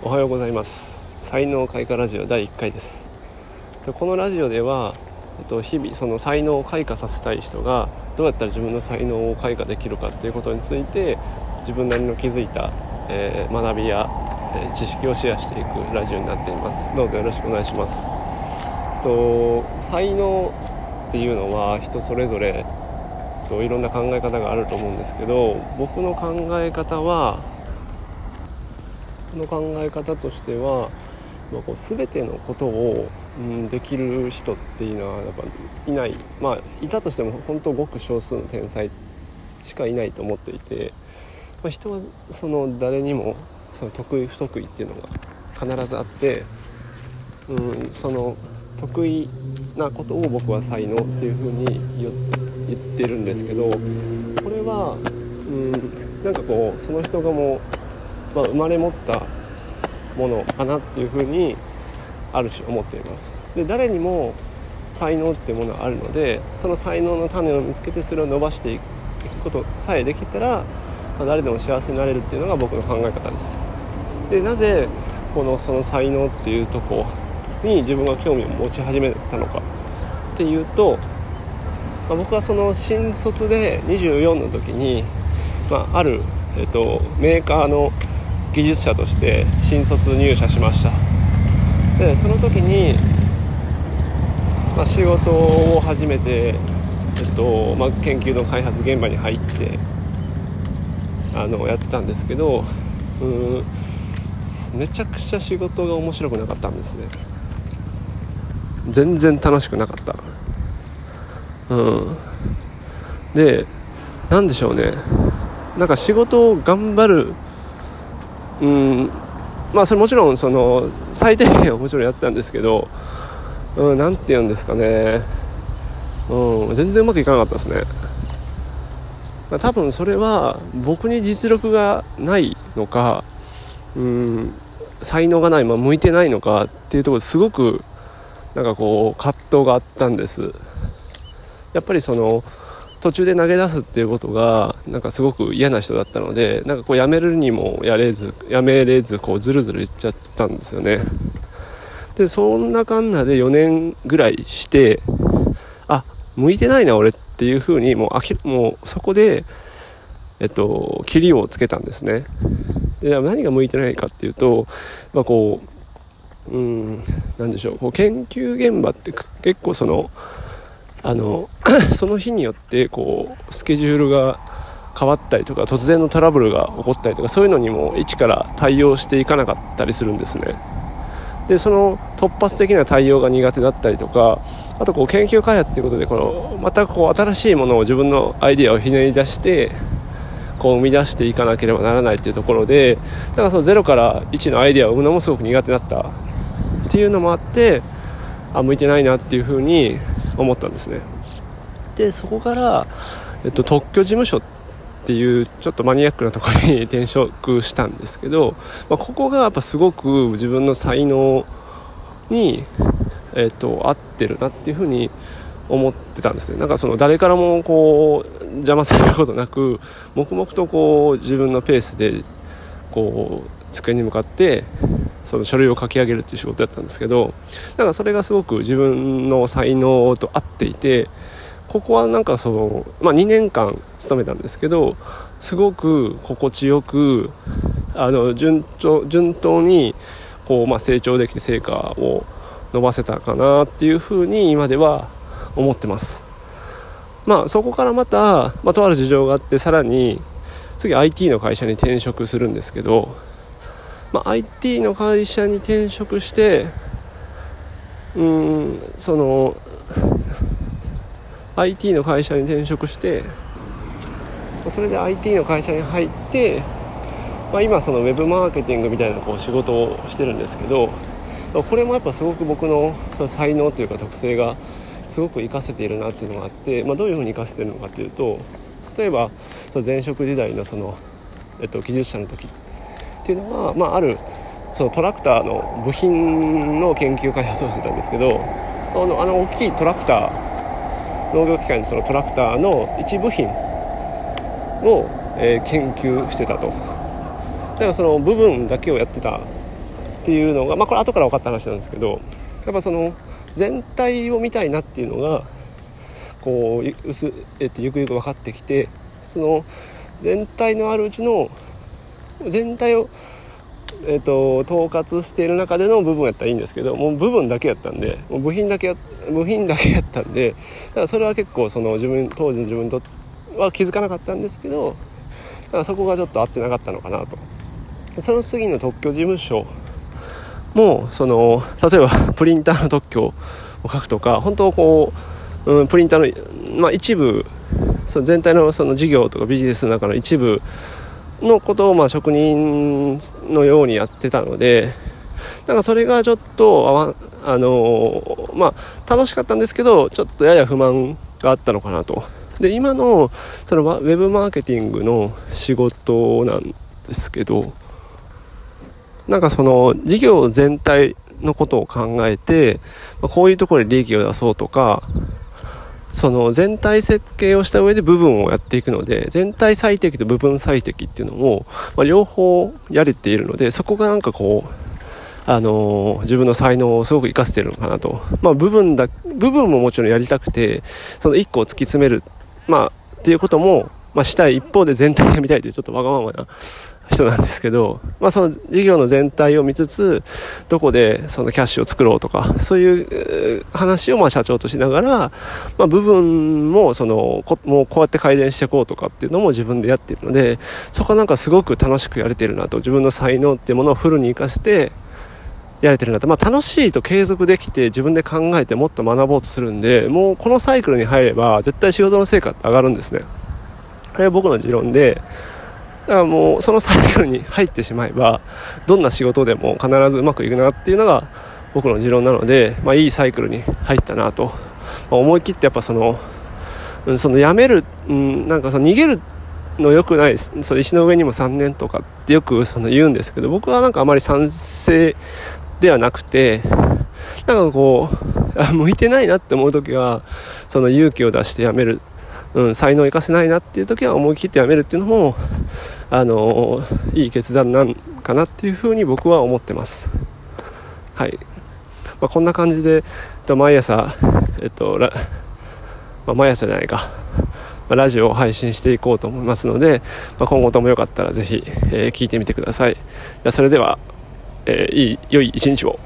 おはようございます。才能開花ラジオ第1回です。でこのラジオではえっと日々その才能を開花させたい人がどうやったら自分の才能を開花できるかっていうことについて自分なりの気づいた、えー、学びや、えー、知識をシェアしていくラジオになっています。どうぞよろしくお願いします。と才能っていうのは人それぞれといろんな考え方があると思うんですけど僕の考え方はの考え方としては、まあ、こう全てのことを、うん、できる人っていうのはやっぱいない。まあいたとしても本当ごく少数の天才しかいないと思っていて、まあ、人はその誰にもその得意不得意っていうのが必ずあって、うん、その得意なことを僕は才能っていうふうに言ってるんですけどこれは、うん、なんかこうその人がもうまあ、生まれ持ったものかなっていうふうにある種思っています。で誰にも才能っていうものはあるのでその才能の種を見つけてそれを伸ばしていくことさえできたら、まあ、誰でも幸せになれるっていうのが僕の考え方です。でなぜこのその才能っていうとこに自分が興味を持ち始めたのか。っていうと、まあ、僕はその新卒で24の時に、まあ、ある、えっと、メーカーの技術者として新卒入社しました。でその時に、まあ、仕事を始めて、えっとまあ、研究の開発現場に入ってあのやってたんですけどうんめちゃくちゃ仕事が面白くなかったんですね。全然楽しくなかった。うん。で何でしょうね。なんか仕事を頑張るうん。まあそれもちろんその最低限はもちろんやってたんですけどうん、て言うんですかね、うん、全然うまくいかなかったですね。多分それは僕に実力がないのかうん才能がない、まあ、向いてないのかっていうところですごくなんかこう葛藤があったんです。やっぱりその途中で投げ出すっていうことがなんかすごく嫌な人だったのでなんかこうやめるにもやれずやめれずこうずるずるいっちゃったんですよね。でそんなかんなで4年ぐらいしてあ向いてないな俺っていうふうにもうあきもうそこでえっと切りをつけたんですね。で何が向いてないかっていうとまあこううん何でしょう。こう研究現場って結構そのあの その日によってこうスケジュールが変わったりとか突然のトラブルが起こったりとかそういうのにも一から対応していかなかったりするんですね。でその突発的な対応が苦手だったりとかあとこう研究開発ということでこのまたこう新しいものを自分のアイデアをひねり出してこう生み出していかなければならないっていうところでだからその0から1のアイデアを生むのもすごく苦手だったっていうのもあってあ向いてないなっていうふうに思ったんですね。でそこから、えっと、特許事務所っていうちょっとマニアックなところに転職したんですけど、まあ、ここがやっぱすごく自分の才能に、えっと、合ってるなっていうふうに思ってたんですね。なんかその誰からもこう邪魔されることなく黙々とこう自分のペースでこう机に向かってその書類を書き上げるっていう仕事だったんですけどなんかそれがすごく自分の才能と合っていてここはなんかその、まあ、2年間勤めたんですけどすごく心地よくあの順調順当にこう、まあ、成長できて成果を伸ばせたかなっていうふうに今では思ってます。まあそこからまた、まあ、とある事情があってさらに次 IT の会社に転職するんですけどまあ、IT の会社に転職してうんその IT の会社に転職してそれで IT の会社に入って、まあ、今そのウェブマーケティングみたいなこう仕事をしてるんですけどこれもやっぱすごく僕のその才能というか特性がすごく活かせているなっていうのがあって、まあ、どういうふうに活かせているのかっていうと例えば前職時代のその、えっと、技術者の時ってていうのは、まあ、あるそのトラクターの部品の研究開発をしてたんですけどあのあの大きいトラクター農業機械のそのトラクターの一部品を、えー、研究してたと。だからその部分だけをやってたっていうのが、まあ、これ後から分かった話なんですけどやっぱその全体を見たいなっていうのがこう薄、えっと、ゆくゆく分かってきてその全体のあるうちの全体を、えっと、統括している中での部分やったらいいんですけどもう部分だけやったんでもう部品だけや部品だけやったんでだからそれは結構その自分当時の自分とは気づかなかったんですけどだからそこがちょっと合ってなかったのかなと。その次の特許事務所もその例えばプリンターの特許を書くとか本当こう、うん、プリンターの、まあ、一部その全体のその事業とかビジネスの中の一部のことをまあ職人のようにやってたのでだかそれがちょっとあのまあ楽しかったんですけどちょっとやや不満があったのかなと。で今のそのウェブマーケティングの仕事なんですけどなんかその事業全体のことを考えて、こういうところで利益を出そうとか、その全体設計をした上で部分をやっていくので、全体最適と部分最適っていうのを、まあ、両方やれているので、そこがなんかこう、あの、自分の才能をすごく活かせてるのかなと。まあ部分だ、部分ももちろんやりたくて、その一個を突き詰める、まあっていうことも、まあしたい一方で全体が見たいというちょっとわがままな人なんですけど、まあ、その事業の全体を見つつどこでそのキャッシュを作ろうとかそういう話をまあ社長としながら、まあ、部分もそのこもうこうやって改善していこうとかっていうのも自分でやっているのでそこはなんかすごく楽しくやれてるなと自分の才能っていうものをフルに生かしてやれてるなと、まあ、楽しいと継続できて自分で考えてもっと学ぼうとするんでもうこのサイクルに入れば絶対仕事の成果って上がるんですね。これは僕の持論でだからもうそのサイクルに入ってしまえばどんな仕事でも必ずうまくいくなっていうのが僕の持論なので、まあ、いいサイクルに入ったなと、まあ、思い切ってやっぱその,、うん、その辞める、うん、なんかその逃げるの良くないその石の上にも3年とかってよくその言うんですけど僕はなんかあまり賛成ではなくてなんかこう向いてないなって思う時はその勇気を出して辞めるうん、才能を生かせないなっていう時は思い切ってやめるっていうのも、あのいい決断なんかなっていうふうに僕は思ってます。はい。まあ、こんな感じで、毎朝、えっと、まあ、毎朝じゃないか、まあ、ラジオを配信していこうと思いますので、まあ、今後ともよかったらぜひ、えー、聞いてみてください。それでは、えー、いい、良い一日を。